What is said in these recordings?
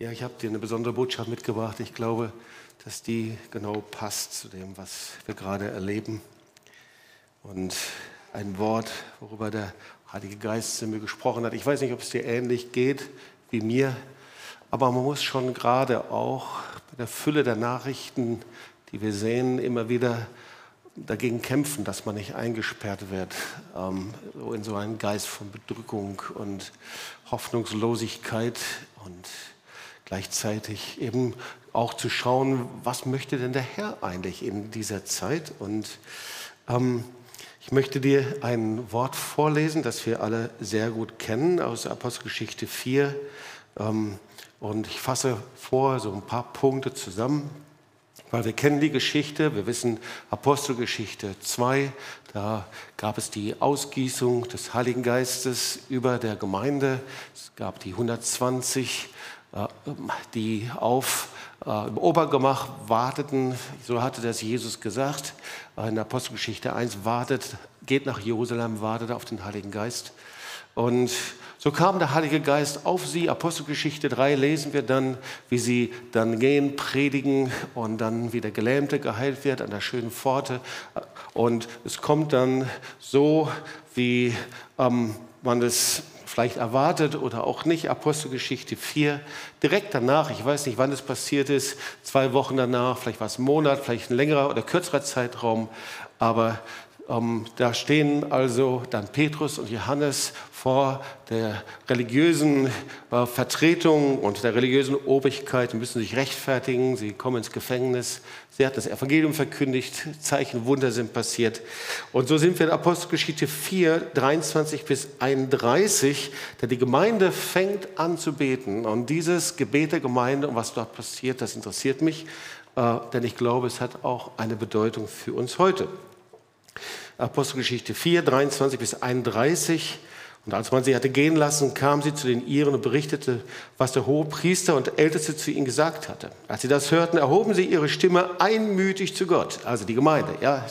Ja, ich habe dir eine besondere Botschaft mitgebracht. Ich glaube, dass die genau passt zu dem, was wir gerade erleben. Und ein Wort, worüber der Heilige Geist zu mir gesprochen hat. Ich weiß nicht, ob es dir ähnlich geht wie mir, aber man muss schon gerade auch bei der Fülle der Nachrichten, die wir sehen, immer wieder dagegen kämpfen, dass man nicht eingesperrt wird ähm, in so einen Geist von Bedrückung und Hoffnungslosigkeit und gleichzeitig eben auch zu schauen, was möchte denn der Herr eigentlich in dieser Zeit. Und ähm, ich möchte dir ein Wort vorlesen, das wir alle sehr gut kennen aus Apostelgeschichte 4. Ähm, und ich fasse vor so ein paar Punkte zusammen, weil wir kennen die Geschichte, wir wissen Apostelgeschichte 2, da gab es die Ausgießung des Heiligen Geistes über der Gemeinde, es gab die 120 äh, die auf äh, im Obergemach warteten, so hatte das Jesus gesagt, in Apostelgeschichte 1, wartet, geht nach Jerusalem, wartet auf den Heiligen Geist. Und so kam der Heilige Geist auf sie. Apostelgeschichte 3 lesen wir dann, wie sie dann gehen, predigen und dann wie der Gelähmte geheilt wird an der schönen Pforte. Und es kommt dann so, wie ähm, man es vielleicht erwartet oder auch nicht, Apostelgeschichte 4. Direkt danach, ich weiß nicht, wann es passiert ist, zwei Wochen danach, vielleicht war es ein Monat, vielleicht ein längerer oder kürzerer Zeitraum, aber ähm, da stehen also dann Petrus und Johannes vor der religiösen äh, Vertretung und der religiösen Obrigkeit müssen sich rechtfertigen. Sie kommen ins Gefängnis. Sie hat das Evangelium verkündigt. Zeichen, Wunder sind passiert. Und so sind wir in Apostelgeschichte 4, 23 bis 31, da die Gemeinde fängt an zu beten. Und dieses Gebet der Gemeinde und was dort passiert, das interessiert mich, äh, denn ich glaube, es hat auch eine Bedeutung für uns heute. Apostelgeschichte 4, 23 bis 31. Und als man sie hatte gehen lassen, kam sie zu den Iren und berichtete, was der hohe Priester und Älteste zu ihnen gesagt hatte. Als sie das hörten, erhoben sie ihre Stimme einmütig zu Gott, also die Gemeinde, ja.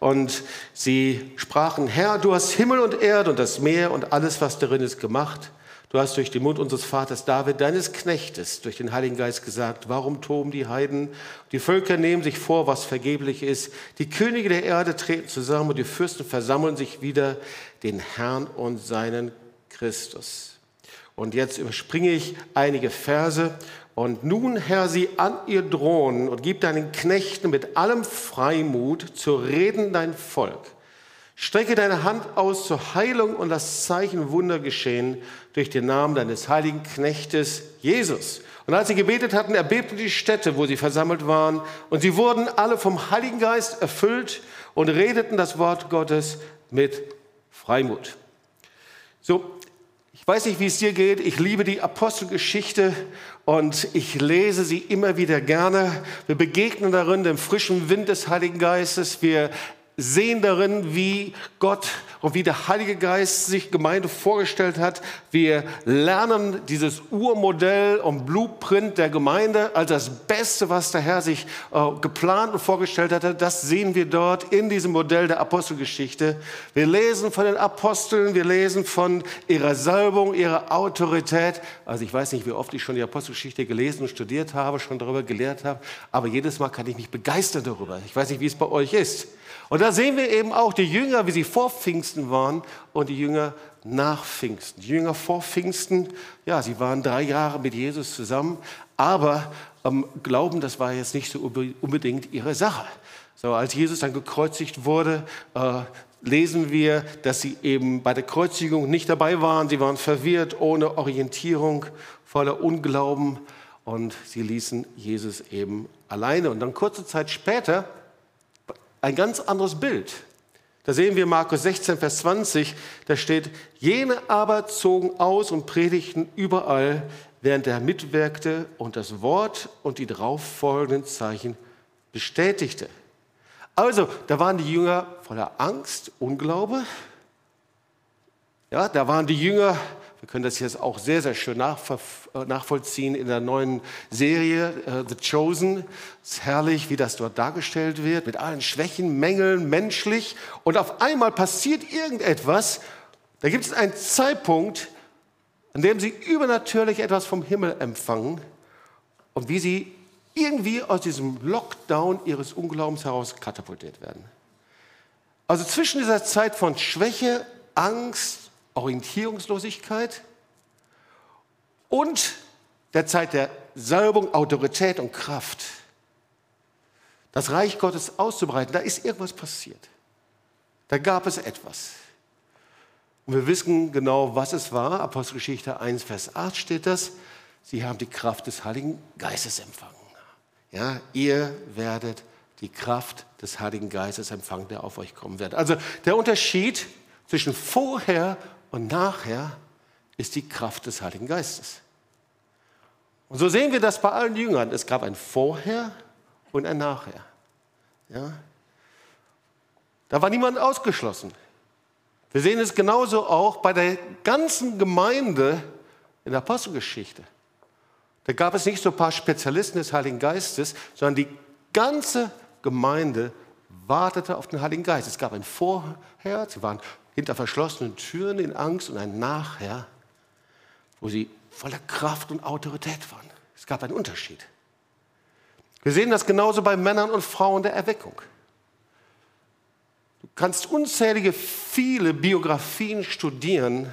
Und sie sprachen, Herr, du hast Himmel und Erde und das Meer und alles, was darin ist, gemacht. Du hast durch den Mund unseres Vaters David, deines Knechtes, durch den Heiligen Geist gesagt, warum toben die Heiden? Die Völker nehmen sich vor, was vergeblich ist. Die Könige der Erde treten zusammen und die Fürsten versammeln sich wieder den Herrn und seinen Christus. Und jetzt überspringe ich einige Verse. Und nun, Herr, sie an ihr drohen und gib deinen Knechten mit allem Freimut zu reden dein Volk Strecke deine Hand aus zur Heilung und das Zeichen Wunder geschehen durch den Namen deines heiligen Knechtes Jesus. Und als sie gebetet hatten, erbebte die Stätte, wo sie versammelt waren, und sie wurden alle vom Heiligen Geist erfüllt und redeten das Wort Gottes mit Freimut. So, ich weiß nicht, wie es dir geht. Ich liebe die Apostelgeschichte und ich lese sie immer wieder gerne. Wir begegnen darin dem frischen Wind des Heiligen Geistes. Wir sehen darin, wie Gott und wie der Heilige Geist sich Gemeinde vorgestellt hat. Wir lernen dieses Urmodell und Blueprint der Gemeinde als das Beste, was der Herr sich äh, geplant und vorgestellt hatte. Das sehen wir dort in diesem Modell der Apostelgeschichte. Wir lesen von den Aposteln, wir lesen von ihrer Salbung, ihrer Autorität. Also ich weiß nicht, wie oft ich schon die Apostelgeschichte gelesen und studiert habe, schon darüber gelehrt habe, aber jedes Mal kann ich mich begeistern darüber. Ich weiß nicht, wie es bei euch ist. Und da sehen wir eben auch die Jünger, wie sie vor Pfingsten waren und die Jünger nach Pfingsten. Die Jünger vor Pfingsten, ja, sie waren drei Jahre mit Jesus zusammen, aber ähm, Glauben, das war jetzt nicht so unbedingt ihre Sache. So, als Jesus dann gekreuzigt wurde, äh, lesen wir, dass sie eben bei der Kreuzigung nicht dabei waren. Sie waren verwirrt, ohne Orientierung, voller Unglauben und sie ließen Jesus eben alleine. Und dann kurze Zeit später ein ganz anderes Bild. Da sehen wir Markus 16, Vers 20, da steht, jene aber zogen aus und predigten überall, während er mitwirkte und das Wort und die darauffolgenden Zeichen bestätigte. Also, da waren die Jünger voller Angst, Unglaube. Ja, da waren die Jünger wir können das jetzt auch sehr, sehr schön äh, nachvollziehen in der neuen Serie uh, The Chosen. Es ist herrlich, wie das dort dargestellt wird, mit allen Schwächen, Mängeln, menschlich. Und auf einmal passiert irgendetwas. Da gibt es einen Zeitpunkt, an dem sie übernatürlich etwas vom Himmel empfangen. und wie sie irgendwie aus diesem Lockdown ihres Unglaubens heraus katapultiert werden. Also zwischen dieser Zeit von Schwäche, Angst, Orientierungslosigkeit und der Zeit der Salbung, Autorität und Kraft, das Reich Gottes auszubreiten, da ist irgendwas passiert. Da gab es etwas. Und wir wissen genau, was es war. Apostelgeschichte 1, Vers 8 steht das. Sie haben die Kraft des Heiligen Geistes empfangen. Ja, ihr werdet die Kraft des Heiligen Geistes empfangen, der auf euch kommen wird. Also der Unterschied zwischen vorher und nachher ist die Kraft des Heiligen Geistes. Und so sehen wir das bei allen Jüngern. Es gab ein Vorher und ein Nachher. Ja? Da war niemand ausgeschlossen. Wir sehen es genauso auch bei der ganzen Gemeinde in der Apostelgeschichte. Da gab es nicht so ein paar Spezialisten des Heiligen Geistes, sondern die ganze Gemeinde wartete auf den Heiligen Geist. Es gab ein Vorher, sie waren hinter verschlossenen Türen in Angst und ein Nachher, wo sie voller Kraft und Autorität waren. Es gab einen Unterschied. Wir sehen das genauso bei Männern und Frauen der Erweckung. Du kannst unzählige, viele Biografien studieren,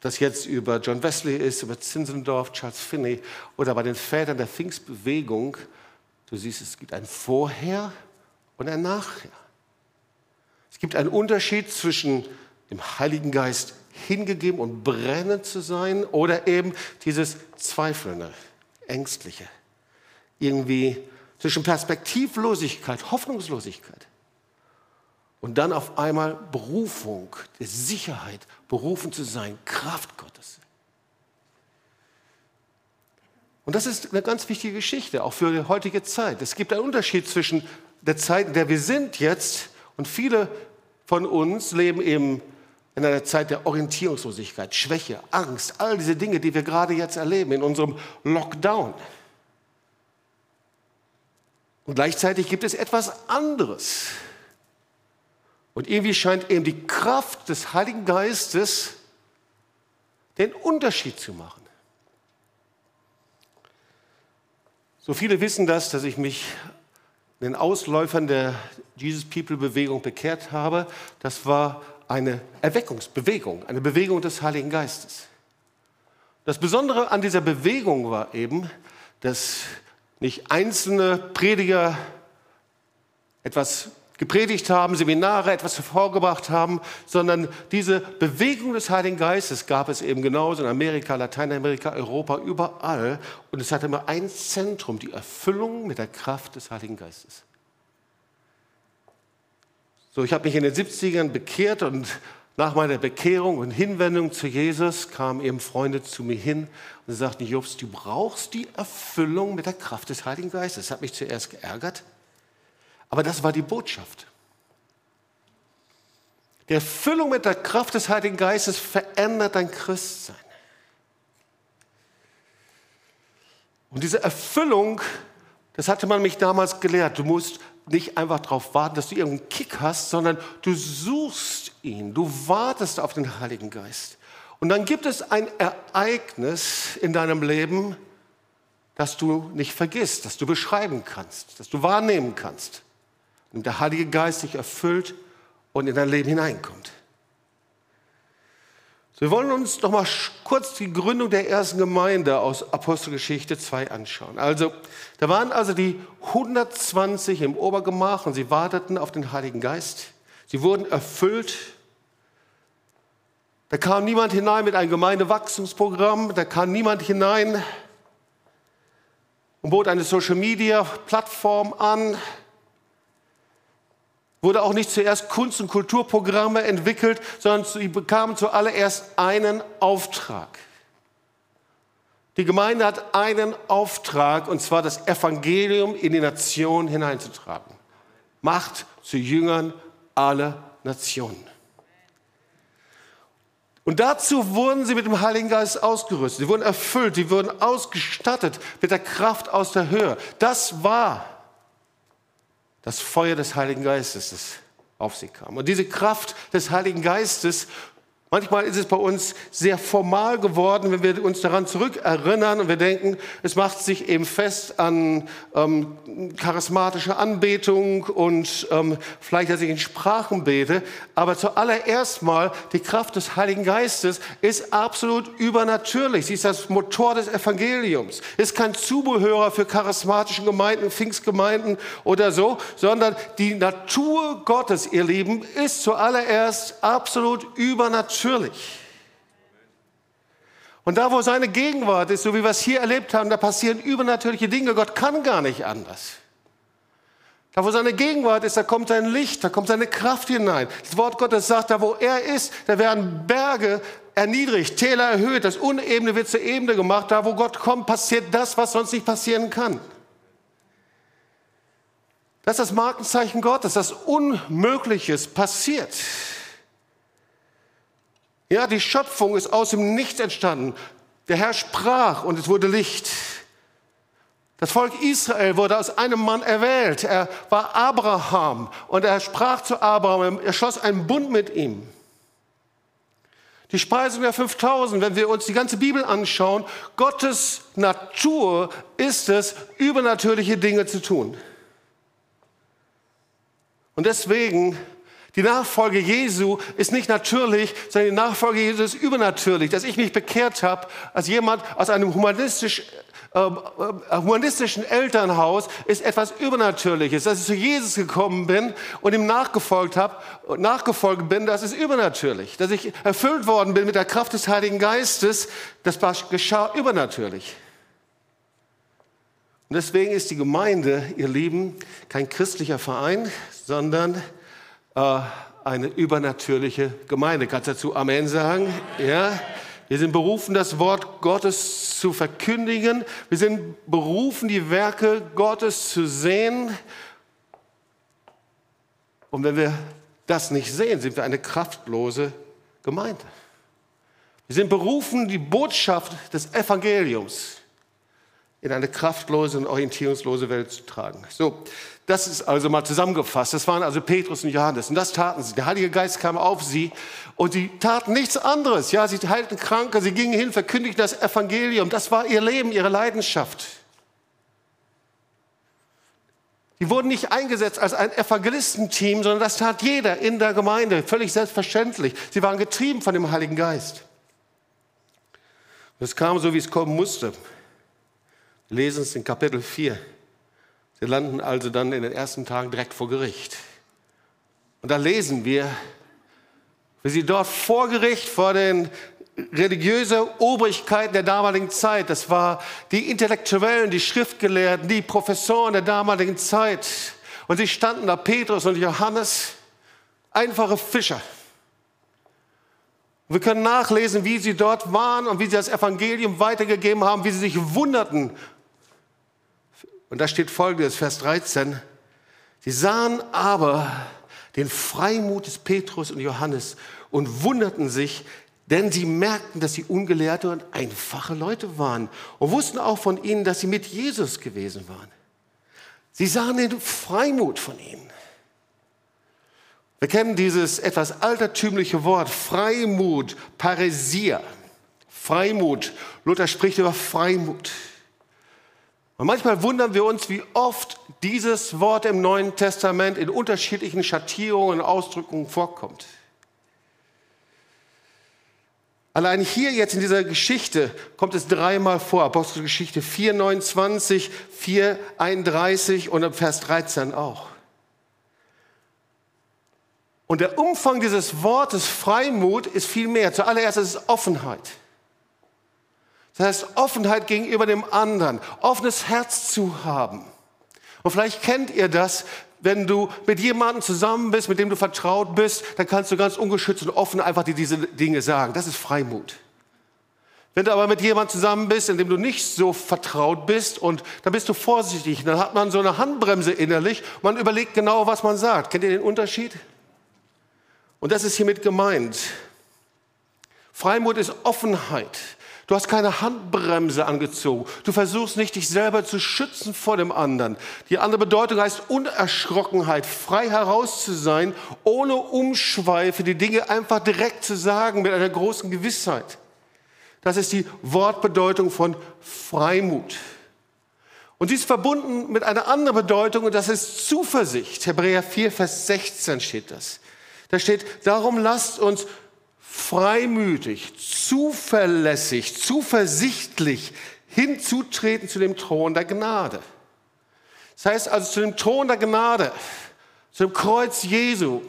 das jetzt über John Wesley ist, über Zinzendorf, Charles Finney oder bei den Vätern der Pfingstbewegung. Du siehst, es gibt ein Vorher und ein Nachher. Es gibt einen Unterschied zwischen dem Heiligen Geist hingegeben und brennend zu sein oder eben dieses Zweifelnde, Ängstliche. Irgendwie zwischen Perspektivlosigkeit, Hoffnungslosigkeit und dann auf einmal Berufung, Sicherheit, berufen zu sein, Kraft Gottes. Und das ist eine ganz wichtige Geschichte, auch für die heutige Zeit. Es gibt einen Unterschied zwischen der Zeit, in der wir sind jetzt, und viele von uns leben eben in einer Zeit der Orientierungslosigkeit, Schwäche, Angst, all diese Dinge, die wir gerade jetzt erleben in unserem Lockdown. Und gleichzeitig gibt es etwas anderes. Und irgendwie scheint eben die Kraft des Heiligen Geistes den Unterschied zu machen. So viele wissen das, dass ich mich den Ausläufern der Jesus People Bewegung bekehrt habe. Das war eine Erweckungsbewegung, eine Bewegung des Heiligen Geistes. Das Besondere an dieser Bewegung war eben, dass nicht einzelne Prediger etwas gepredigt haben, Seminare etwas hervorgebracht haben, sondern diese Bewegung des Heiligen Geistes gab es eben genauso in Amerika, Lateinamerika, Europa, überall. Und es hatte immer ein Zentrum, die Erfüllung mit der Kraft des Heiligen Geistes. So, ich habe mich in den 70ern bekehrt und nach meiner Bekehrung und Hinwendung zu Jesus kamen eben Freunde zu mir hin und sagten, Jobs, du brauchst die Erfüllung mit der Kraft des Heiligen Geistes. Das hat mich zuerst geärgert. Aber das war die Botschaft. Die Erfüllung mit der Kraft des Heiligen Geistes verändert dein Christsein. Und diese Erfüllung, das hatte man mich damals gelehrt. Du musst nicht einfach darauf warten, dass du irgendeinen Kick hast, sondern du suchst ihn. Du wartest auf den Heiligen Geist. Und dann gibt es ein Ereignis in deinem Leben, das du nicht vergisst, das du beschreiben kannst, das du wahrnehmen kannst und der Heilige Geist sich erfüllt und in dein Leben hineinkommt. So, wir wollen uns noch mal kurz die Gründung der ersten Gemeinde aus Apostelgeschichte 2 anschauen. Also, da waren also die 120 im Obergemach und sie warteten auf den Heiligen Geist. Sie wurden erfüllt. Da kam niemand hinein mit einem Gemeindewachstumsprogramm, da kam niemand hinein und bot eine Social-Media-Plattform an, wurde auch nicht zuerst Kunst- und Kulturprogramme entwickelt, sondern sie bekamen zuallererst einen Auftrag. Die Gemeinde hat einen Auftrag, und zwar das Evangelium in die Nation hineinzutragen. Macht zu Jüngern aller Nationen. Und dazu wurden sie mit dem Heiligen Geist ausgerüstet. Sie wurden erfüllt, sie wurden ausgestattet mit der Kraft aus der Höhe. Das war das Feuer des Heiligen Geistes, auf sie kam. Und diese Kraft des Heiligen Geistes Manchmal ist es bei uns sehr formal geworden, wenn wir uns daran zurückerinnern und wir denken, es macht sich eben fest an ähm, charismatische Anbetung und ähm, vielleicht, dass ich in Sprachen bete. Aber zuallererst mal, die Kraft des Heiligen Geistes ist absolut übernatürlich. Sie ist das Motor des Evangeliums. Ist kein Zubehörer für charismatische Gemeinden, Pfingstgemeinden oder so, sondern die Natur Gottes, ihr Lieben, ist zuallererst absolut übernatürlich natürlich. Und da, wo seine Gegenwart ist, so wie wir es hier erlebt haben, da passieren übernatürliche Dinge. Gott kann gar nicht anders. Da, wo seine Gegenwart ist, da kommt sein Licht, da kommt seine Kraft hinein. Das Wort Gottes sagt, da, wo er ist, da werden Berge erniedrigt, Täler erhöht, das Unebene wird zur Ebene gemacht. Da, wo Gott kommt, passiert das, was sonst nicht passieren kann. Das ist das Markenzeichen Gottes, das Unmögliches passiert. Ja, die Schöpfung ist aus dem Nichts entstanden. Der Herr sprach und es wurde Licht. Das Volk Israel wurde aus einem Mann erwählt. Er war Abraham und er sprach zu Abraham, er schloss einen Bund mit ihm. Die Speisung der 5000, wenn wir uns die ganze Bibel anschauen, Gottes Natur ist es, übernatürliche Dinge zu tun. Und deswegen die Nachfolge Jesu ist nicht natürlich, sondern die Nachfolge Jesu ist übernatürlich. Dass ich mich bekehrt habe als jemand aus einem humanistisch, äh, äh, humanistischen Elternhaus, ist etwas Übernatürliches. Dass ich zu Jesus gekommen bin und ihm nachgefolgt habe, nachgefolgt bin, das ist übernatürlich. Dass ich erfüllt worden bin mit der Kraft des Heiligen Geistes, das geschah übernatürlich. Und deswegen ist die Gemeinde, ihr Lieben, kein christlicher Verein, sondern äh, eine übernatürliche Gemeinde. Kannst dazu Amen sagen? Ja. Wir sind berufen, das Wort Gottes zu verkündigen. Wir sind berufen, die Werke Gottes zu sehen. Und wenn wir das nicht sehen, sind wir eine kraftlose Gemeinde. Wir sind berufen, die Botschaft des Evangeliums in eine kraftlose und orientierungslose Welt zu tragen. So, das ist also mal zusammengefasst. Das waren also Petrus und Johannes. Und das taten sie. Der Heilige Geist kam auf sie und sie taten nichts anderes. Ja, sie heilten Kranke, sie gingen hin, verkündigten das Evangelium. Das war ihr Leben, ihre Leidenschaft. Die wurden nicht eingesetzt als ein Evangelistenteam, sondern das tat jeder in der Gemeinde. Völlig selbstverständlich. Sie waren getrieben von dem Heiligen Geist. Und es kam so, wie es kommen musste. Lesen es in Kapitel 4. Sie landen also dann in den ersten Tagen direkt vor Gericht. Und da lesen wir, wie sie dort vor Gericht, vor den religiösen Obrigkeiten der damaligen Zeit, das war die Intellektuellen, die Schriftgelehrten, die Professoren der damaligen Zeit. Und sie standen da, Petrus und Johannes, einfache Fischer. Wir können nachlesen, wie sie dort waren und wie sie das Evangelium weitergegeben haben, wie sie sich wunderten und da steht folgendes, Vers 13. Sie sahen aber den Freimut des Petrus und Johannes und wunderten sich, denn sie merkten, dass sie ungelehrte und einfache Leute waren und wussten auch von ihnen, dass sie mit Jesus gewesen waren. Sie sahen den Freimut von ihnen. Wir kennen dieses etwas altertümliche Wort Freimut, Paresia. Freimut. Luther spricht über Freimut. Und manchmal wundern wir uns, wie oft dieses Wort im Neuen Testament in unterschiedlichen Schattierungen und Ausdrückungen vorkommt. Allein hier jetzt in dieser Geschichte kommt es dreimal vor. Apostelgeschichte 4, 29, 4, 31 und im Vers 13 auch. Und der Umfang dieses Wortes Freimut ist viel mehr. Zuallererst ist es Offenheit. Das heißt, Offenheit gegenüber dem anderen, offenes Herz zu haben. Und vielleicht kennt ihr das, wenn du mit jemandem zusammen bist, mit dem du vertraut bist, dann kannst du ganz ungeschützt und offen einfach dir diese Dinge sagen. Das ist Freimut. Wenn du aber mit jemandem zusammen bist, in dem du nicht so vertraut bist, und dann bist du vorsichtig, dann hat man so eine Handbremse innerlich, man überlegt genau, was man sagt. Kennt ihr den Unterschied? Und das ist hiermit gemeint. Freimut ist Offenheit. Du hast keine Handbremse angezogen. Du versuchst nicht, dich selber zu schützen vor dem anderen. Die andere Bedeutung heißt Unerschrockenheit, frei heraus zu sein, ohne Umschweife, die Dinge einfach direkt zu sagen, mit einer großen Gewissheit. Das ist die Wortbedeutung von Freimut. Und sie ist verbunden mit einer anderen Bedeutung und das ist Zuversicht. Hebräer 4, Vers 16 steht das. Da steht, darum lasst uns freimütig, zuverlässig, zuversichtlich hinzutreten zu dem Thron der Gnade. Das heißt also zu dem Thron der Gnade, zu dem Kreuz Jesu,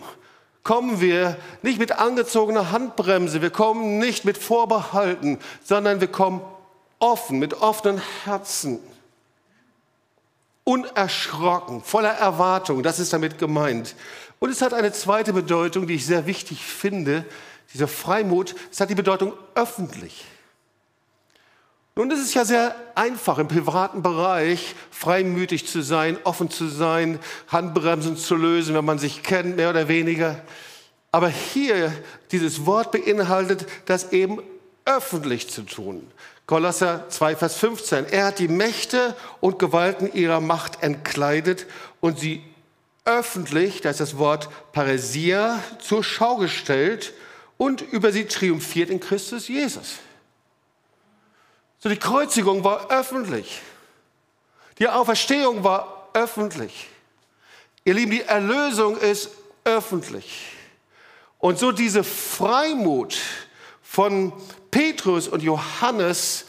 kommen wir nicht mit angezogener Handbremse, wir kommen nicht mit Vorbehalten, sondern wir kommen offen, mit offenen Herzen, unerschrocken, voller Erwartung, das ist damit gemeint. Und es hat eine zweite Bedeutung, die ich sehr wichtig finde, dieser Freimut, es hat die Bedeutung öffentlich. Nun ist es ja sehr einfach im privaten Bereich freimütig zu sein, offen zu sein, Handbremsen zu lösen, wenn man sich kennt, mehr oder weniger. Aber hier, dieses Wort beinhaltet, das eben öffentlich zu tun. Kolosser 2, Vers 15. Er hat die Mächte und Gewalten ihrer Macht entkleidet und sie öffentlich, das ist das Wort Paresia, zur Schau gestellt und über sie triumphiert in Christus Jesus. So, die Kreuzigung war öffentlich. Die Auferstehung war öffentlich. Ihr Lieben, die Erlösung ist öffentlich. Und so diese Freimut von Petrus und Johannes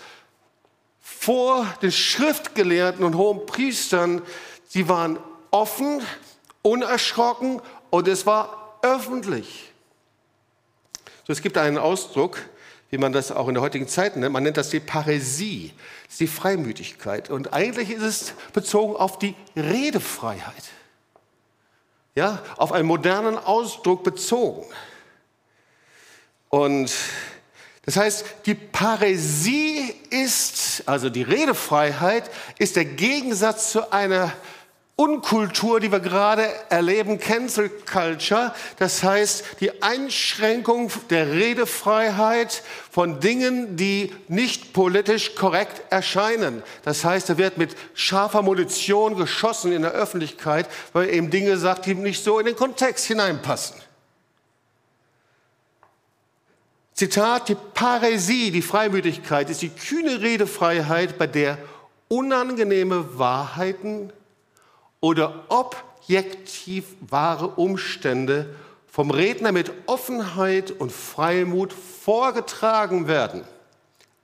vor den Schriftgelehrten und hohen Priestern, sie waren offen, unerschrocken und es war öffentlich. So, es gibt einen Ausdruck, wie man das auch in der heutigen Zeit nennt. Man nennt das die Paräsie, das ist die Freimütigkeit. Und eigentlich ist es bezogen auf die Redefreiheit. Ja, auf einen modernen Ausdruck bezogen. Und das heißt, die Paräsie ist, also die Redefreiheit, ist der Gegensatz zu einer Unkultur, die wir gerade erleben, Cancel Culture, das heißt die Einschränkung der Redefreiheit von Dingen, die nicht politisch korrekt erscheinen. Das heißt, da wird mit scharfer Munition geschossen in der Öffentlichkeit, weil eben Dinge sagt, die nicht so in den Kontext hineinpassen. Zitat, die Paräsie, die Freimütigkeit, ist die kühne Redefreiheit, bei der unangenehme Wahrheiten oder objektiv wahre Umstände vom Redner mit Offenheit und Freimut vorgetragen werden,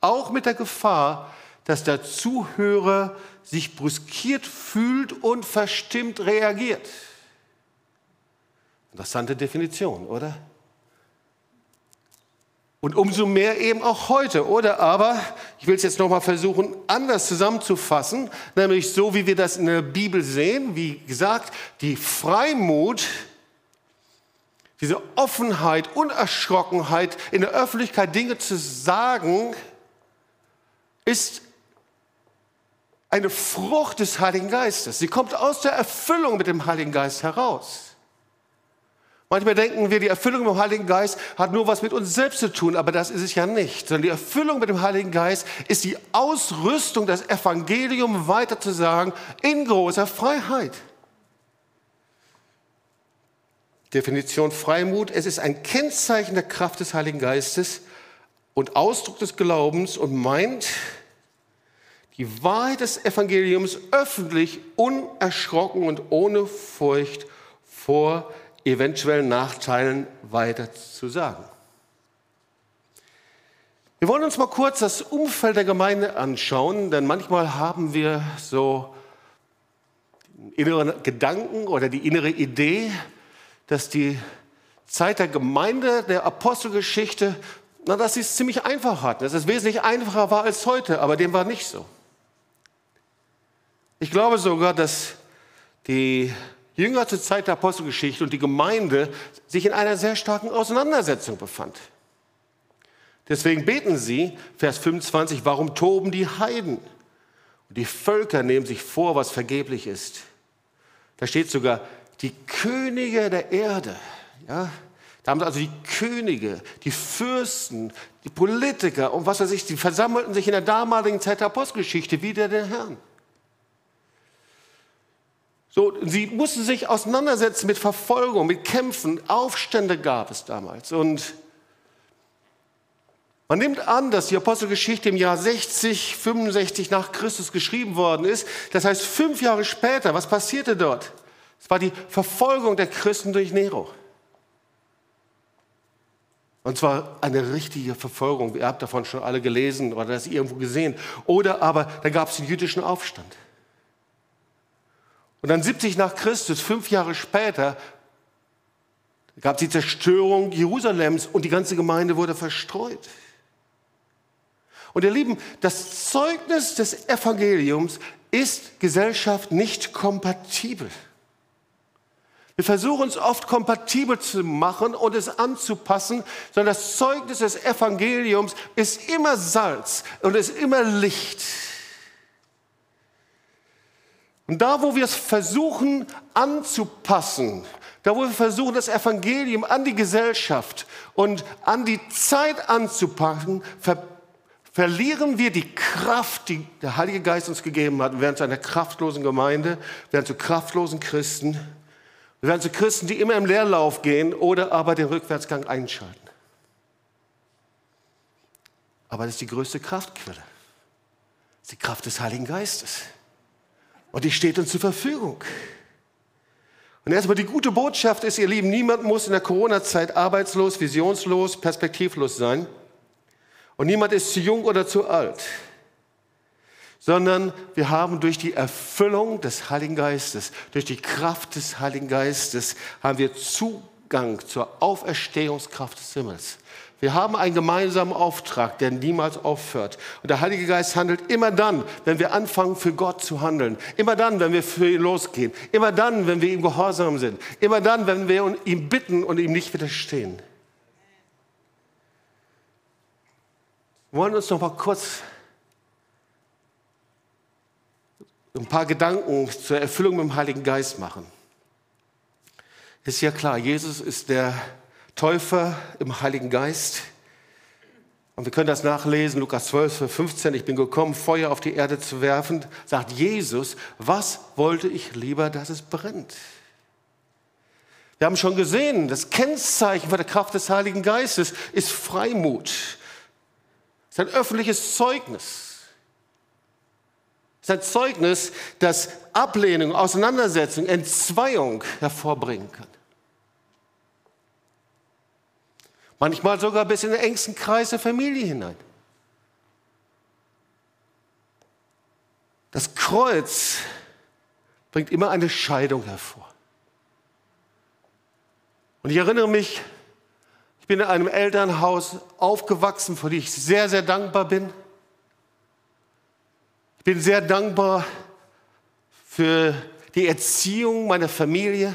auch mit der Gefahr, dass der Zuhörer sich brüskiert fühlt und verstimmt reagiert. Interessante Definition, oder? Und umso mehr eben auch heute, oder? Aber ich will es jetzt nochmal versuchen, anders zusammenzufassen, nämlich so, wie wir das in der Bibel sehen. Wie gesagt, die Freimut, diese Offenheit, Unerschrockenheit, in der Öffentlichkeit Dinge zu sagen, ist eine Frucht des Heiligen Geistes. Sie kommt aus der Erfüllung mit dem Heiligen Geist heraus. Manchmal denken wir, die Erfüllung mit dem Heiligen Geist hat nur was mit uns selbst zu tun, aber das ist es ja nicht. Sondern die Erfüllung mit dem Heiligen Geist ist die Ausrüstung, das Evangelium weiterzusagen in großer Freiheit. Definition Freimut, es ist ein Kennzeichen der Kraft des Heiligen Geistes und Ausdruck des Glaubens und meint, die Wahrheit des Evangeliums öffentlich, unerschrocken und ohne Furcht vor eventuellen Nachteilen weiter zu sagen. Wir wollen uns mal kurz das Umfeld der Gemeinde anschauen, denn manchmal haben wir so inneren Gedanken oder die innere Idee, dass die Zeit der Gemeinde, der Apostelgeschichte, na, dass sie es ziemlich einfach hatten, dass es wesentlich einfacher war als heute, aber dem war nicht so. Ich glaube sogar, dass die Jünger zur Zeit der Apostelgeschichte und die Gemeinde sich in einer sehr starken Auseinandersetzung befand. Deswegen beten sie, Vers 25, warum toben die Heiden? Und die Völker nehmen sich vor, was vergeblich ist. Da steht sogar, die Könige der Erde, ja, Da haben also die Könige, die Fürsten, die Politiker und was weiß ich, die versammelten sich in der damaligen Zeit der Apostelgeschichte wieder den Herrn. So, sie mussten sich auseinandersetzen mit Verfolgung, mit Kämpfen. Aufstände gab es damals. Und man nimmt an, dass die Apostelgeschichte im Jahr 60, 65 nach Christus geschrieben worden ist. Das heißt, fünf Jahre später, was passierte dort? Es war die Verfolgung der Christen durch Nero. Und zwar eine richtige Verfolgung. Ihr habt davon schon alle gelesen oder das irgendwo gesehen. Oder aber da gab es den jüdischen Aufstand. Und dann 70 nach Christus, fünf Jahre später, gab es die Zerstörung Jerusalems und die ganze Gemeinde wurde verstreut. Und ihr Lieben, das Zeugnis des Evangeliums ist Gesellschaft nicht kompatibel. Wir versuchen es oft kompatibel zu machen und es anzupassen, sondern das Zeugnis des Evangeliums ist immer Salz und ist immer Licht. Und da, wo wir es versuchen anzupassen, da, wo wir versuchen, das Evangelium an die Gesellschaft und an die Zeit anzupassen, ver verlieren wir die Kraft, die der Heilige Geist uns gegeben hat. Wir werden zu einer kraftlosen Gemeinde, wir werden zu kraftlosen Christen. Wir werden zu Christen, die immer im Leerlauf gehen oder aber den Rückwärtsgang einschalten. Aber das ist die größte Kraftquelle. Das ist die Kraft des Heiligen Geistes. Und die steht uns zur Verfügung. Und erstmal die gute Botschaft ist, ihr Lieben, niemand muss in der Corona-Zeit arbeitslos, visionslos, perspektivlos sein. Und niemand ist zu jung oder zu alt, sondern wir haben durch die Erfüllung des Heiligen Geistes, durch die Kraft des Heiligen Geistes, haben wir Zugang zur Auferstehungskraft des Himmels. Wir haben einen gemeinsamen Auftrag, der niemals aufhört. Und der Heilige Geist handelt immer dann, wenn wir anfangen, für Gott zu handeln. Immer dann, wenn wir für ihn losgehen. Immer dann, wenn wir ihm gehorsam sind. Immer dann, wenn wir ihm bitten und ihm nicht widerstehen. Wir wollen uns noch mal kurz ein paar Gedanken zur Erfüllung mit dem Heiligen Geist machen. Ist ja klar, Jesus ist der Täufer im Heiligen Geist. Und wir können das nachlesen, Lukas 12, 15. Ich bin gekommen, Feuer auf die Erde zu werfen, sagt Jesus, was wollte ich lieber, dass es brennt? Wir haben schon gesehen, das Kennzeichen für die Kraft des Heiligen Geistes ist Freimut. Es ist ein öffentliches Zeugnis. Es ist ein Zeugnis, das Ablehnung, Auseinandersetzung, Entzweiung hervorbringen kann. Manchmal sogar bis in den engsten Kreis der Familie hinein. Das Kreuz bringt immer eine Scheidung hervor. Und ich erinnere mich ich bin in einem Elternhaus aufgewachsen, für die ich sehr, sehr dankbar bin. Ich bin sehr dankbar für die Erziehung meiner Familie.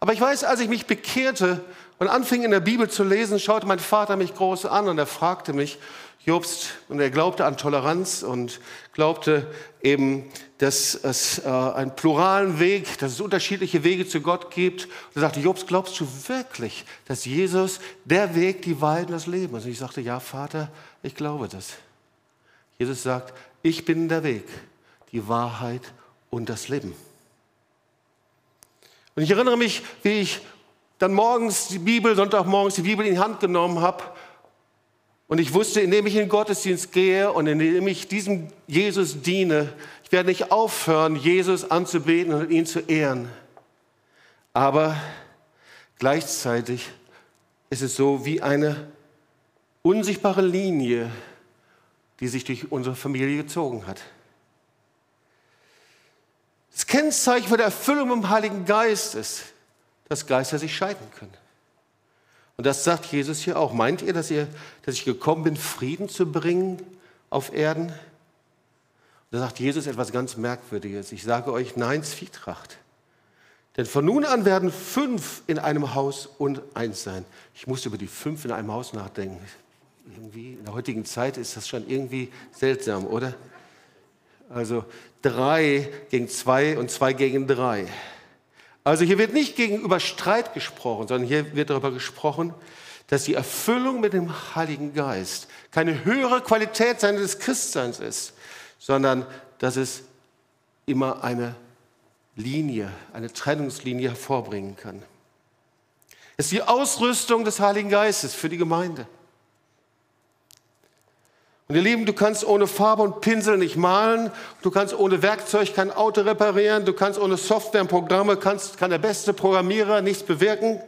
Aber ich weiß, als ich mich bekehrte und anfing in der Bibel zu lesen, schaute mein Vater mich groß an und er fragte mich, Jobst, und er glaubte an Toleranz und glaubte eben, dass es äh, einen pluralen Weg, dass es unterschiedliche Wege zu Gott gibt. Und er sagte, Jobst, glaubst du wirklich, dass Jesus der Weg, die Wahrheit und das Leben ist? Und ich sagte, ja, Vater, ich glaube das. Jesus sagt, ich bin der Weg, die Wahrheit und das Leben. Und ich erinnere mich, wie ich dann morgens die Bibel, Sonntagmorgens die Bibel in die Hand genommen habe und ich wusste, indem ich in den Gottesdienst gehe und indem ich diesem Jesus diene, ich werde nicht aufhören, Jesus anzubeten und ihn zu ehren. Aber gleichzeitig ist es so wie eine unsichtbare Linie, die sich durch unsere Familie gezogen hat. Das Kennzeichen für die Erfüllung im Heiligen Geist ist, dass Geister sich scheiden können. Und das sagt Jesus hier auch. Meint ihr, dass, ihr, dass ich gekommen bin, Frieden zu bringen auf Erden? Und da sagt Jesus etwas ganz Merkwürdiges. Ich sage euch, nein, Zwietracht. Denn von nun an werden fünf in einem Haus und eins sein. Ich muss über die fünf in einem Haus nachdenken. Irgendwie in der heutigen Zeit ist das schon irgendwie seltsam, oder? Also drei gegen zwei und zwei gegen drei. Also hier wird nicht gegenüber Streit gesprochen, sondern hier wird darüber gesprochen, dass die Erfüllung mit dem Heiligen Geist keine höhere Qualität seines Christseins ist, sondern dass es immer eine Linie, eine Trennungslinie hervorbringen kann. Es ist die Ausrüstung des Heiligen Geistes für die Gemeinde. Und ihr Lieben, du kannst ohne Farbe und Pinsel nicht malen, du kannst ohne Werkzeug kein Auto reparieren, du kannst ohne Software und Programme, kannst, kann der beste Programmierer nichts bewirken.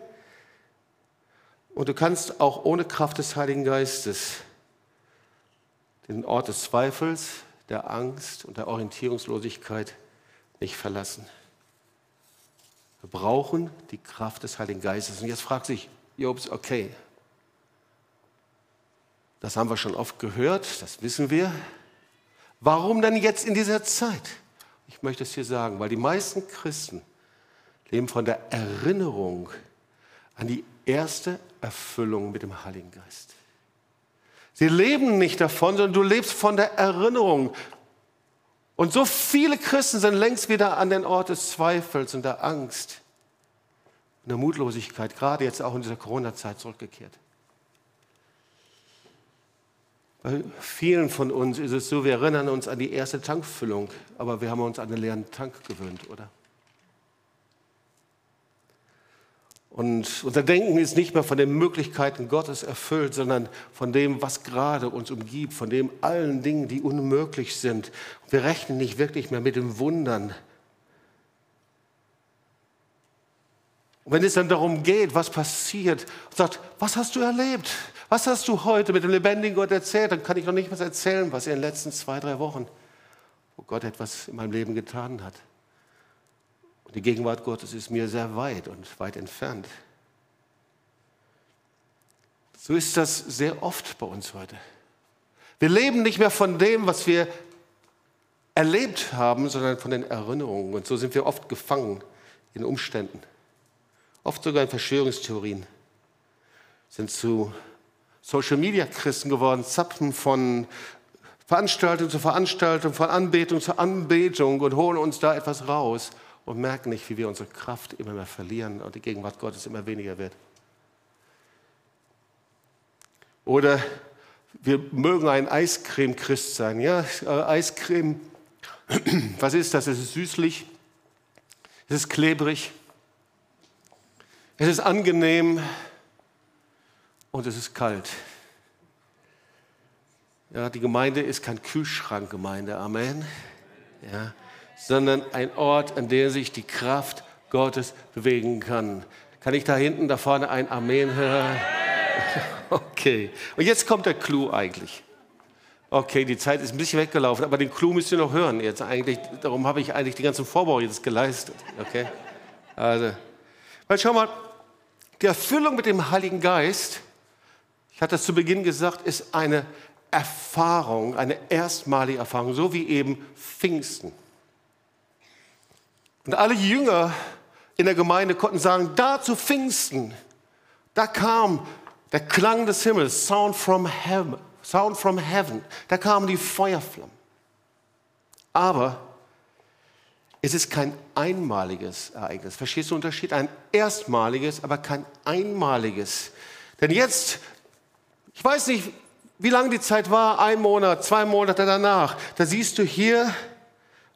Und du kannst auch ohne Kraft des Heiligen Geistes den Ort des Zweifels, der Angst und der Orientierungslosigkeit nicht verlassen. Wir brauchen die Kraft des Heiligen Geistes. Und jetzt fragt sich Jobs, okay, das haben wir schon oft gehört, das wissen wir. Warum denn jetzt in dieser Zeit? Ich möchte es hier sagen, weil die meisten Christen leben von der Erinnerung an die erste Erfüllung mit dem Heiligen Geist. Sie leben nicht davon, sondern du lebst von der Erinnerung. Und so viele Christen sind längst wieder an den Ort des Zweifels und der Angst und der Mutlosigkeit, gerade jetzt auch in dieser Corona-Zeit zurückgekehrt. Bei vielen von uns ist es so, wir erinnern uns an die erste Tankfüllung, aber wir haben uns an den leeren Tank gewöhnt, oder? Und unser Denken ist nicht mehr von den Möglichkeiten Gottes erfüllt, sondern von dem, was gerade uns umgibt, von dem allen Dingen, die unmöglich sind. Wir rechnen nicht wirklich mehr mit den Wundern. Und wenn es dann darum geht, was passiert, sagt, was hast du erlebt? Was hast du heute mit dem lebendigen Gott erzählt? Dann kann ich noch nicht was erzählen, was in den letzten zwei, drei Wochen, wo Gott etwas in meinem Leben getan hat. Und die Gegenwart Gottes ist mir sehr weit und weit entfernt. So ist das sehr oft bei uns heute. Wir leben nicht mehr von dem, was wir erlebt haben, sondern von den Erinnerungen. Und so sind wir oft gefangen in Umständen. Oft sogar in Verschwörungstheorien. Sind zu Social-Media-Christen geworden, zapfen von Veranstaltung zu Veranstaltung, von Anbetung zu Anbetung und holen uns da etwas raus und merken nicht, wie wir unsere Kraft immer mehr verlieren und die Gegenwart Gottes immer weniger wird. Oder wir mögen ein Eiscreme-Christ sein. Ja, äh, Eiscreme, was ist das? Es ist süßlich, es ist klebrig, es ist angenehm und es ist kalt. Ja, die Gemeinde ist kein Kühlschrankgemeinde, Amen. Ja, sondern ein Ort, an dem sich die Kraft Gottes bewegen kann. Kann ich da hinten, da vorne ein Amen hören? Okay. Und jetzt kommt der Clou eigentlich. Okay, die Zeit ist ein bisschen weggelaufen, aber den Clou müsst ihr noch hören jetzt eigentlich. Darum habe ich eigentlich die ganzen Vorbau jetzt geleistet. Okay? Also, weil schau mal, die Erfüllung mit dem Heiligen Geist, ich hatte es zu Beginn gesagt, ist eine Erfahrung, eine erstmalige Erfahrung, so wie eben Pfingsten. Und alle Jünger in der Gemeinde konnten sagen, da zu Pfingsten, da kam der Klang des Himmels, Sound from Heaven, Sound from Heaven, da kamen die Feuerflammen. Aber es ist kein einmaliges Ereignis. Verstehst du den Unterschied? Ein erstmaliges, aber kein einmaliges. Denn jetzt, ich weiß nicht, wie lange die Zeit war, ein Monat, zwei Monate danach, da siehst du hier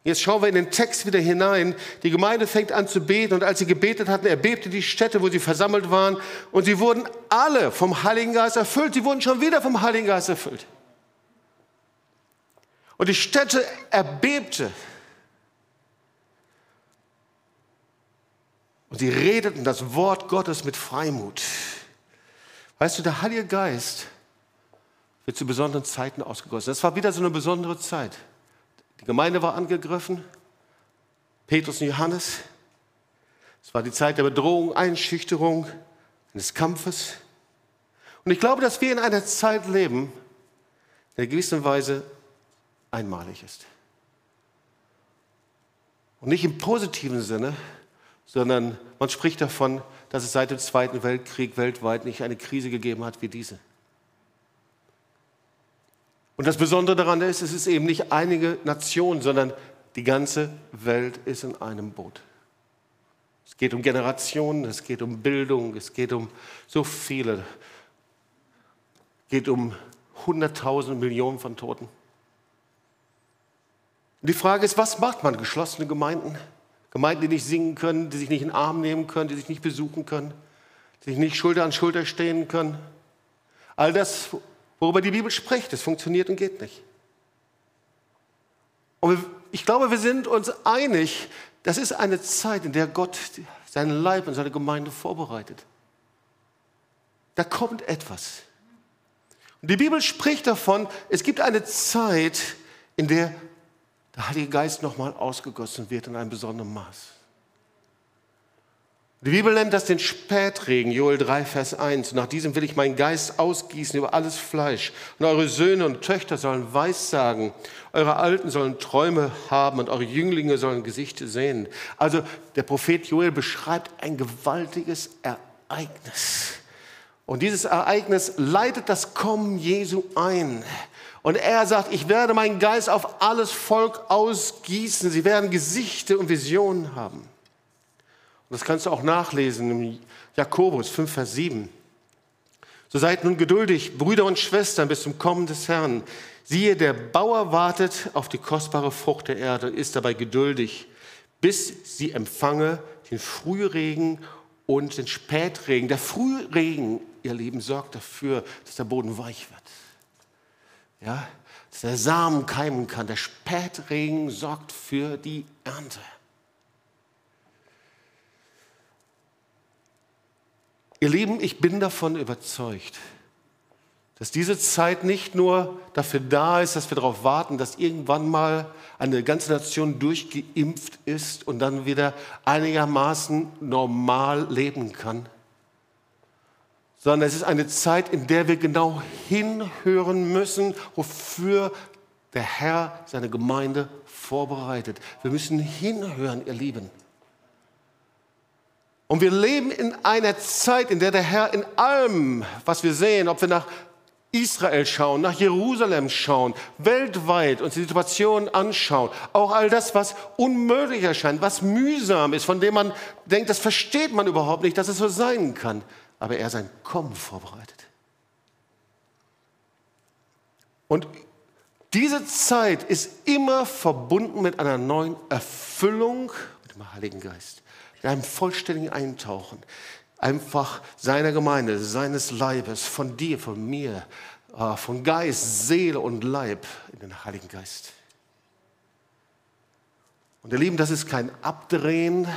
Jetzt schauen wir in den Text wieder hinein. Die Gemeinde fängt an zu beten und als sie gebetet hatten, erbebte die Stätte, wo sie versammelt waren und sie wurden alle vom Heiligen Geist erfüllt. Sie wurden schon wieder vom Heiligen Geist erfüllt. Und die Stätte erbebte. Und sie redeten das Wort Gottes mit Freimut. Weißt du, der Heilige Geist wird zu besonderen Zeiten ausgegossen. Das war wieder so eine besondere Zeit. Die Gemeinde war angegriffen, Petrus und Johannes. Es war die Zeit der Bedrohung, Einschüchterung, des Kampfes. Und ich glaube, dass wir in einer Zeit leben, die in gewisser Weise einmalig ist. Und nicht im positiven Sinne, sondern man spricht davon, dass es seit dem Zweiten Weltkrieg weltweit nicht eine Krise gegeben hat wie diese. Und das Besondere daran ist, es ist eben nicht einige Nationen, sondern die ganze Welt ist in einem Boot. Es geht um Generationen, es geht um Bildung, es geht um so viele. Es geht um Hunderttausende, Millionen von Toten. Und die Frage ist, was macht man? Geschlossene Gemeinden? Gemeinden, die nicht singen können, die sich nicht in den Arm nehmen können, die sich nicht besuchen können, die sich nicht Schulter an Schulter stehen können. All das, worüber die Bibel spricht, das funktioniert und geht nicht. Und ich glaube, wir sind uns einig, das ist eine Zeit, in der Gott seinen Leib und seine Gemeinde vorbereitet. Da kommt etwas. Und die Bibel spricht davon, es gibt eine Zeit, in der der Heilige Geist nochmal ausgegossen wird in einem besonderen Maß. Die Bibel nennt das den Spätregen, Joel 3, Vers 1. Nach diesem will ich meinen Geist ausgießen über alles Fleisch. Und eure Söhne und Töchter sollen Weissagen, eure Alten sollen Träume haben und eure Jünglinge sollen Gesichter sehen. Also der Prophet Joel beschreibt ein gewaltiges Ereignis. Und dieses Ereignis leitet das Kommen Jesu ein. Und er sagt, ich werde meinen Geist auf alles Volk ausgießen. Sie werden Gesichter und Visionen haben. Und das kannst du auch nachlesen im Jakobus 5, Vers 7. So seid nun geduldig, Brüder und Schwestern, bis zum Kommen des Herrn. Siehe, der Bauer wartet auf die kostbare Frucht der Erde und ist dabei geduldig, bis sie empfange den Frühregen und den Spätregen. Der Frühregen, ihr Lieben, sorgt dafür, dass der Boden weich wird ja, dass der Samen keimen kann. Der Spätregen sorgt für die Ernte. Ihr Lieben, ich bin davon überzeugt, dass diese Zeit nicht nur dafür da ist, dass wir darauf warten, dass irgendwann mal eine ganze Nation durchgeimpft ist und dann wieder einigermaßen normal leben kann, sondern es ist eine Zeit, in der wir genau hinhören müssen, wofür der Herr seine Gemeinde vorbereitet. Wir müssen hinhören, ihr Lieben. Und wir leben in einer Zeit, in der der Herr in allem, was wir sehen, ob wir nach Israel schauen, nach Jerusalem schauen, weltweit uns die Situation anschauen, auch all das, was unmöglich erscheint, was mühsam ist, von dem man denkt, das versteht man überhaupt nicht, dass es so sein kann aber er sein Kommen vorbereitet. Und diese Zeit ist immer verbunden mit einer neuen Erfüllung mit dem Heiligen Geist, mit einem vollständigen Eintauchen, einfach seiner Gemeinde, seines Leibes, von dir, von mir, äh, von Geist, Seele und Leib in den Heiligen Geist. Und ihr Lieben, das ist kein Abdrehen.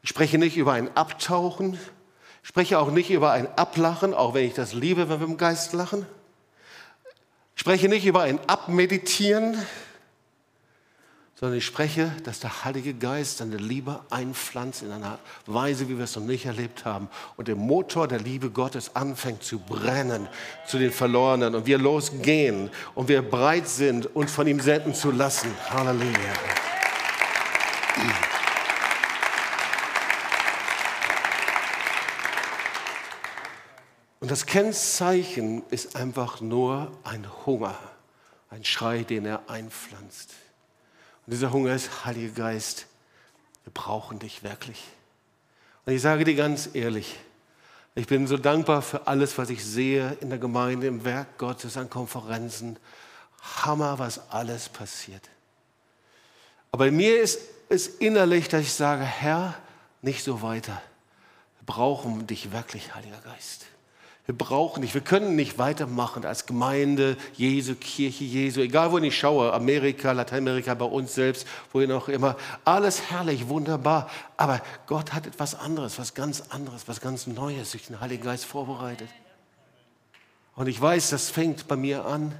Ich spreche nicht über ein Abtauchen, spreche auch nicht über ein Ablachen, auch wenn ich das liebe, wenn wir im Geist lachen. spreche nicht über ein Abmeditieren, sondern ich spreche, dass der Heilige Geist seine Liebe einpflanzt in einer Weise, wie wir es noch nicht erlebt haben. Und der Motor der Liebe Gottes anfängt zu brennen zu den Verlorenen. Und wir losgehen und wir bereit sind, uns von ihm senden zu lassen. Halleluja. Und das Kennzeichen ist einfach nur ein Hunger, ein Schrei, den er einpflanzt. Und dieser Hunger ist, Heiliger Geist, wir brauchen dich wirklich. Und ich sage dir ganz ehrlich, ich bin so dankbar für alles, was ich sehe in der Gemeinde, im Werk Gottes, an Konferenzen. Hammer, was alles passiert. Aber mir ist es innerlich, dass ich sage, Herr, nicht so weiter. Wir brauchen dich wirklich, Heiliger Geist. Wir brauchen nicht, wir können nicht weitermachen als Gemeinde Jesu, Kirche Jesu, egal wo ich schaue, Amerika, Lateinamerika, bei uns selbst, wohin auch immer. Alles herrlich, wunderbar. Aber Gott hat etwas anderes, was ganz anderes, was ganz Neues durch den Heiligen Geist vorbereitet. Und ich weiß, das fängt bei mir an.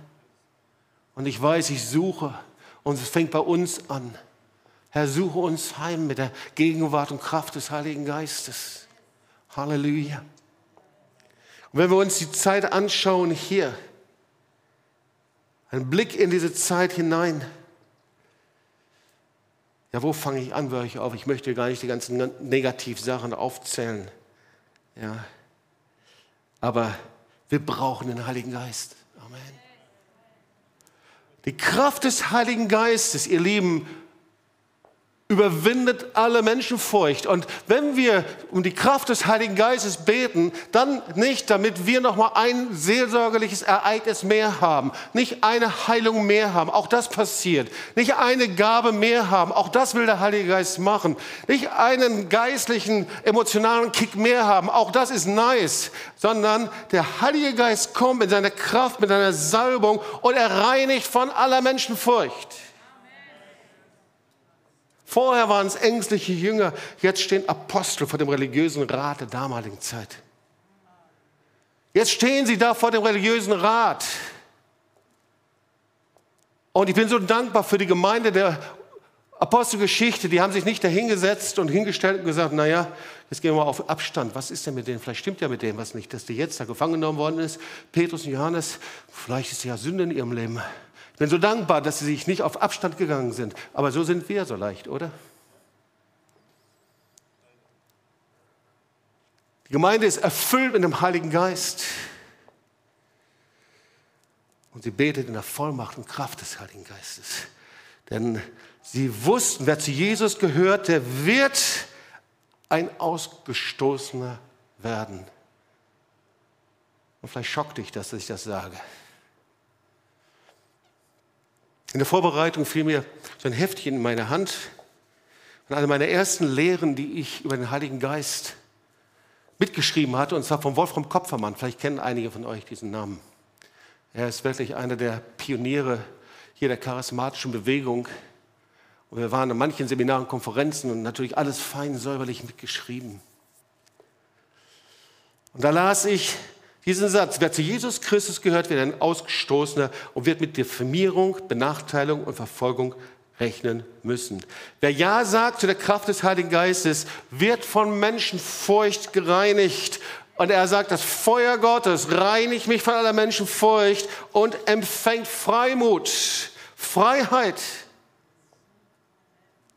Und ich weiß, ich suche. Und es fängt bei uns an. Herr, suche uns heim mit der Gegenwart und Kraft des Heiligen Geistes. Halleluja. Und wenn wir uns die Zeit anschauen hier, ein Blick in diese Zeit hinein, ja, wo fange ich an, höre ich auf? Ich möchte gar nicht die ganzen Negativsachen aufzählen. Ja. Aber wir brauchen den Heiligen Geist. Amen. Die Kraft des Heiligen Geistes, ihr Lieben, überwindet alle Menschenfurcht. Und wenn wir um die Kraft des Heiligen Geistes beten, dann nicht, damit wir noch mal ein seelsorgerliches Ereignis mehr haben, nicht eine Heilung mehr haben, auch das passiert, nicht eine Gabe mehr haben, auch das will der Heilige Geist machen, nicht einen geistlichen, emotionalen Kick mehr haben, auch das ist nice, sondern der Heilige Geist kommt mit seiner Kraft, mit seiner Salbung und er reinigt von aller Menschenfurcht. Vorher waren es ängstliche Jünger, jetzt stehen Apostel vor dem religiösen Rat der damaligen Zeit. Jetzt stehen sie da vor dem religiösen Rat. Und ich bin so dankbar für die Gemeinde der Apostelgeschichte. Die haben sich nicht dahingesetzt und hingestellt und gesagt, naja, jetzt gehen wir mal auf Abstand. Was ist denn mit denen? Vielleicht stimmt ja mit dem was nicht, dass die jetzt da gefangen genommen worden ist. Petrus und Johannes, vielleicht ist ja Sünde in ihrem Leben. Bin so dankbar, dass sie sich nicht auf Abstand gegangen sind. Aber so sind wir so leicht, oder? Die Gemeinde ist erfüllt mit dem Heiligen Geist. Und sie betet in der Vollmacht und Kraft des Heiligen Geistes. Denn sie wussten, wer zu Jesus gehört, der wird ein Ausgestoßener werden. Und vielleicht schockt dich, dass ich das sage. In der Vorbereitung fiel mir so ein Heftchen in meine Hand und eine meiner ersten Lehren, die ich über den Heiligen Geist mitgeschrieben hatte, und zwar von Wolfram Kopfermann. Vielleicht kennen einige von euch diesen Namen. Er ist wirklich einer der Pioniere hier der charismatischen Bewegung. Und wir waren in manchen Seminaren, Konferenzen und natürlich alles fein säuberlich mitgeschrieben. Und da las ich diesen Satz, wer zu Jesus Christus gehört, wird ein Ausgestoßener und wird mit Diffamierung, Benachteiligung und Verfolgung rechnen müssen. Wer Ja sagt zu der Kraft des Heiligen Geistes, wird von Menschenfurcht gereinigt. Und er sagt, das Feuer Gottes reinigt mich von aller Menschenfurcht und empfängt Freimut, Freiheit.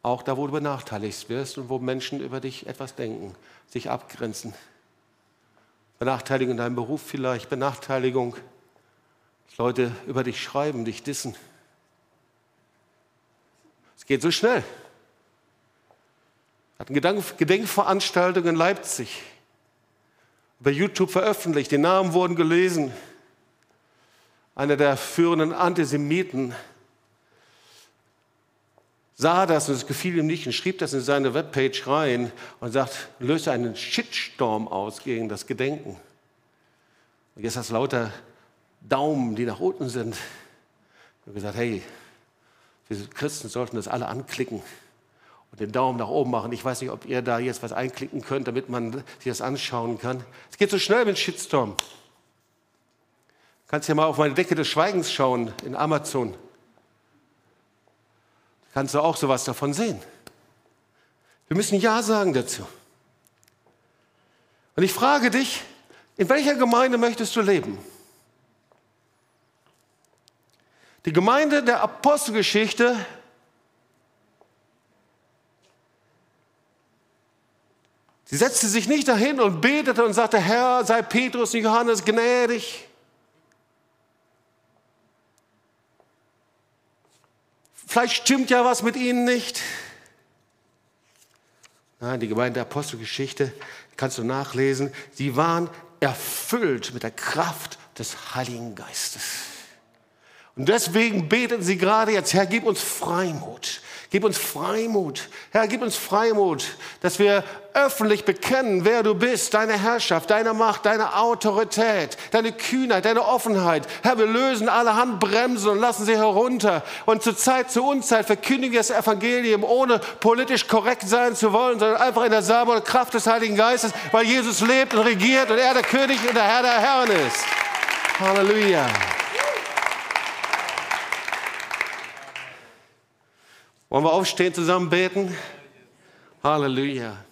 Auch da, wo du benachteiligt wirst und wo Menschen über dich etwas denken, sich abgrenzen. Benachteiligung in deinem Beruf vielleicht, Benachteiligung, dass Leute über dich schreiben, dich dissen. Es geht so schnell. Hat eine Gedenkveranstaltung in Leipzig über YouTube veröffentlicht. Die Namen wurden gelesen. Einer der führenden Antisemiten sah das und es gefiel ihm nicht und schrieb das in seine Webpage rein und sagt, löse einen Shitstorm aus gegen das Gedenken. Und jetzt hast du lauter Daumen, die nach unten sind. Und gesagt, hey, wir Christen sollten das alle anklicken und den Daumen nach oben machen. Ich weiß nicht, ob ihr da jetzt was einklicken könnt, damit man sich das anschauen kann. Es geht so schnell mit Shitstorm. Du kannst ja mal auf meine Decke des Schweigens schauen in Amazon kannst du auch sowas davon sehen. Wir müssen Ja sagen dazu. Und ich frage dich, in welcher Gemeinde möchtest du leben? Die Gemeinde der Apostelgeschichte Sie setzte sich nicht dahin und betete und sagte, Herr, sei Petrus und Johannes gnädig. Vielleicht stimmt ja was mit ihnen nicht. Nein, die Gemeinde der Apostelgeschichte kannst du nachlesen. Sie waren erfüllt mit der Kraft des Heiligen Geistes. Und deswegen beten sie gerade jetzt, Herr, gib uns Freimut. Gib uns Freimut. Herr, gib uns Freimut, dass wir öffentlich bekennen, wer du bist, deine Herrschaft, deine Macht, deine Autorität, deine Kühnheit, deine Offenheit. Herr, wir lösen alle Handbremsen und lassen sie herunter. Und zur Zeit, zur Unzeit verkündigen wir das Evangelium, ohne politisch korrekt sein zu wollen, sondern einfach in der Salbung und Kraft des Heiligen Geistes, weil Jesus lebt und regiert und er der König und der Herr der Herren ist. Halleluja. Wollen wir aufstehen, zusammen beten? Halleluja.